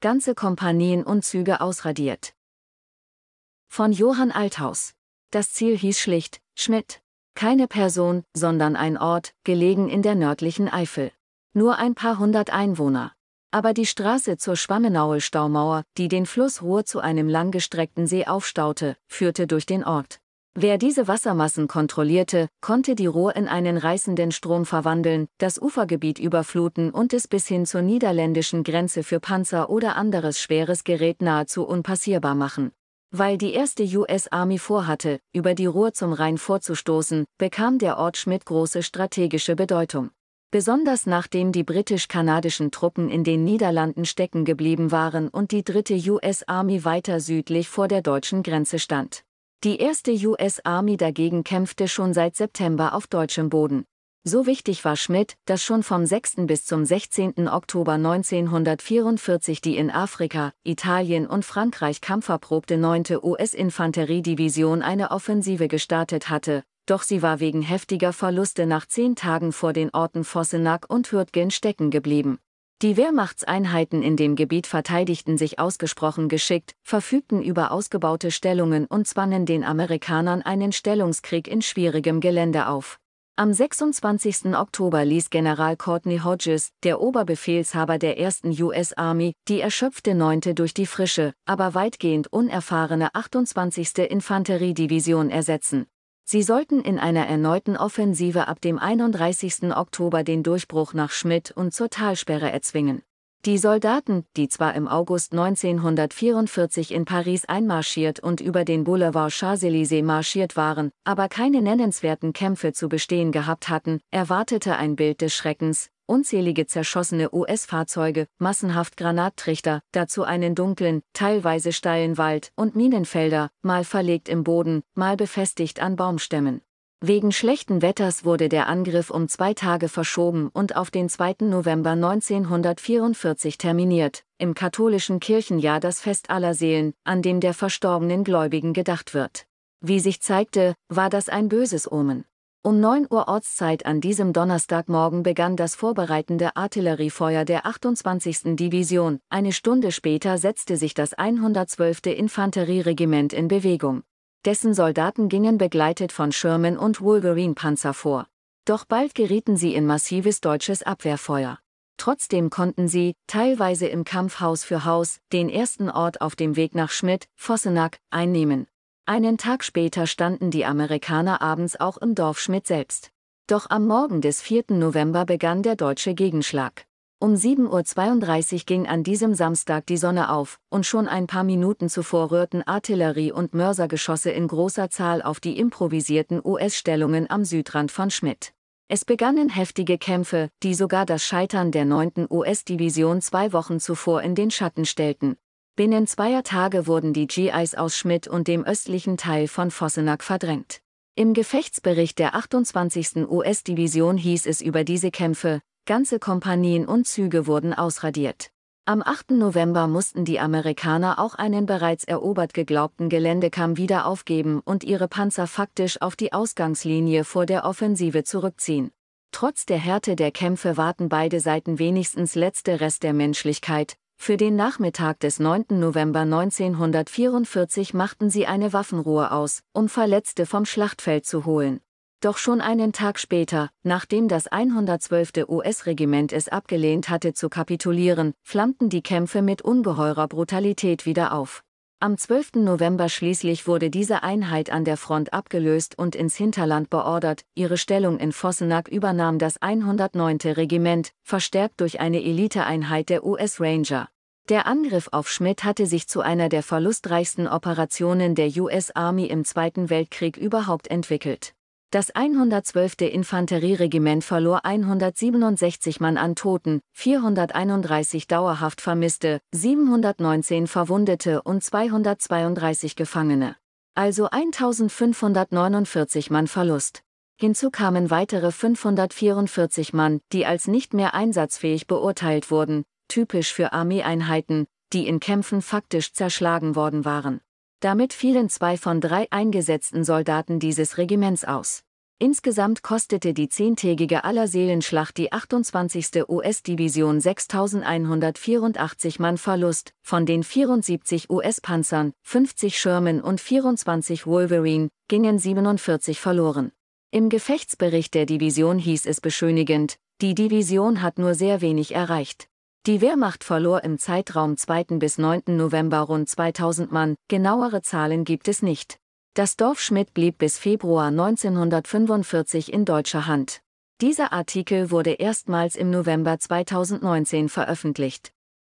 ganze Kompanien und Züge ausradiert. Von Johann Althaus. Das Ziel hieß schlicht, Schmidt. Keine Person, sondern ein Ort, gelegen in der nördlichen Eifel. Nur ein paar hundert Einwohner. Aber die Straße zur Schwammenaue Staumauer, die den Fluss Ruhr zu einem langgestreckten See aufstaute, führte durch den Ort. Wer diese Wassermassen kontrollierte, konnte die Ruhr in einen reißenden Strom verwandeln, das Ufergebiet überfluten und es bis hin zur niederländischen Grenze für Panzer oder anderes schweres Gerät nahezu unpassierbar machen. Weil die erste US Army vorhatte, über die Ruhr zum Rhein vorzustoßen, bekam der Ort Schmidt große strategische Bedeutung. Besonders nachdem die britisch-kanadischen Truppen in den Niederlanden stecken geblieben waren und die dritte US Army weiter südlich vor der deutschen Grenze stand. Die erste US Army dagegen kämpfte schon seit September auf deutschem Boden. So wichtig war Schmidt, dass schon vom 6. bis zum 16. Oktober 1944 die in Afrika, Italien und Frankreich kampferprobte 9. US-Infanteriedivision eine Offensive gestartet hatte, doch sie war wegen heftiger Verluste nach zehn Tagen vor den Orten Vossenack und Hürtgen stecken geblieben. Die Wehrmachtseinheiten in dem Gebiet verteidigten sich ausgesprochen geschickt, verfügten über ausgebaute Stellungen und zwangen den Amerikanern einen Stellungskrieg in schwierigem Gelände auf. Am 26. Oktober ließ General Courtney Hodges, der Oberbefehlshaber der 1. US Army, die erschöpfte 9. durch die frische, aber weitgehend unerfahrene 28. Infanteriedivision ersetzen. Sie sollten in einer erneuten Offensive ab dem 31. Oktober den Durchbruch nach Schmidt und zur Talsperre erzwingen. Die Soldaten, die zwar im August 1944 in Paris einmarschiert und über den Boulevard Champs-Élysées marschiert waren, aber keine nennenswerten Kämpfe zu bestehen gehabt hatten, erwartete ein Bild des Schreckens, unzählige zerschossene US-Fahrzeuge, massenhaft Granattrichter, dazu einen dunklen, teilweise steilen Wald und Minenfelder, mal verlegt im Boden, mal befestigt an Baumstämmen. Wegen schlechten Wetters wurde der Angriff um zwei Tage verschoben und auf den 2. November 1944 terminiert, im katholischen Kirchenjahr das Fest aller Seelen, an dem der verstorbenen Gläubigen gedacht wird. Wie sich zeigte, war das ein böses Omen. Um 9 Uhr Ortszeit an diesem Donnerstagmorgen begann das vorbereitende Artilleriefeuer der 28. Division, eine Stunde später setzte sich das 112. Infanterieregiment in Bewegung. Dessen Soldaten gingen begleitet von Sherman und Wolverine-Panzer vor. Doch bald gerieten sie in massives deutsches Abwehrfeuer. Trotzdem konnten sie, teilweise im Kampf Haus für Haus, den ersten Ort auf dem Weg nach Schmidt, Vossenack, einnehmen. Einen Tag später standen die Amerikaner abends auch im Dorf Schmidt selbst. Doch am Morgen des 4. November begann der deutsche Gegenschlag. Um 7.32 Uhr ging an diesem Samstag die Sonne auf, und schon ein paar Minuten zuvor rührten Artillerie und Mörsergeschosse in großer Zahl auf die improvisierten US-Stellungen am Südrand von Schmidt. Es begannen heftige Kämpfe, die sogar das Scheitern der 9. US-Division zwei Wochen zuvor in den Schatten stellten. Binnen zweier Tage wurden die GIs aus Schmidt und dem östlichen Teil von Vossenack verdrängt. Im Gefechtsbericht der 28. US-Division hieß es über diese Kämpfe, Ganze Kompanien und Züge wurden ausradiert. Am 8. November mussten die Amerikaner auch einen bereits erobert geglaubten Geländekamm wieder aufgeben und ihre Panzer faktisch auf die Ausgangslinie vor der Offensive zurückziehen. Trotz der Härte der Kämpfe warten beide Seiten wenigstens letzte Rest der Menschlichkeit. Für den Nachmittag des 9. November 1944 machten sie eine Waffenruhe aus, um Verletzte vom Schlachtfeld zu holen. Doch schon einen Tag später, nachdem das 112. US-Regiment es abgelehnt hatte zu kapitulieren, flammten die Kämpfe mit ungeheurer Brutalität wieder auf. Am 12. November schließlich wurde diese Einheit an der Front abgelöst und ins Hinterland beordert, ihre Stellung in Vossenack übernahm das 109. Regiment, verstärkt durch eine Eliteeinheit der US Ranger. Der Angriff auf Schmidt hatte sich zu einer der verlustreichsten Operationen der US Army im Zweiten Weltkrieg überhaupt entwickelt. Das 112. Infanterieregiment verlor 167 Mann an Toten, 431 dauerhaft Vermisste, 719 Verwundete und 232 Gefangene. Also 1549 Mann Verlust. Hinzu kamen weitere 544 Mann, die als nicht mehr einsatzfähig beurteilt wurden, typisch für Armeeeinheiten, die in Kämpfen faktisch zerschlagen worden waren. Damit fielen zwei von drei eingesetzten Soldaten dieses Regiments aus. Insgesamt kostete die zehntägige Allerseelenschlacht die 28. US-Division 6184 Mann Verlust, von den 74 US-Panzern, 50 Sherman und 24 Wolverine, gingen 47 verloren. Im Gefechtsbericht der Division hieß es beschönigend, die Division hat nur sehr wenig erreicht. Die Wehrmacht verlor im Zeitraum 2. bis 9. November rund 2000 Mann, genauere Zahlen gibt es nicht. Das Dorf Schmidt blieb bis Februar 1945 in deutscher Hand. Dieser Artikel wurde erstmals im November 2019 veröffentlicht.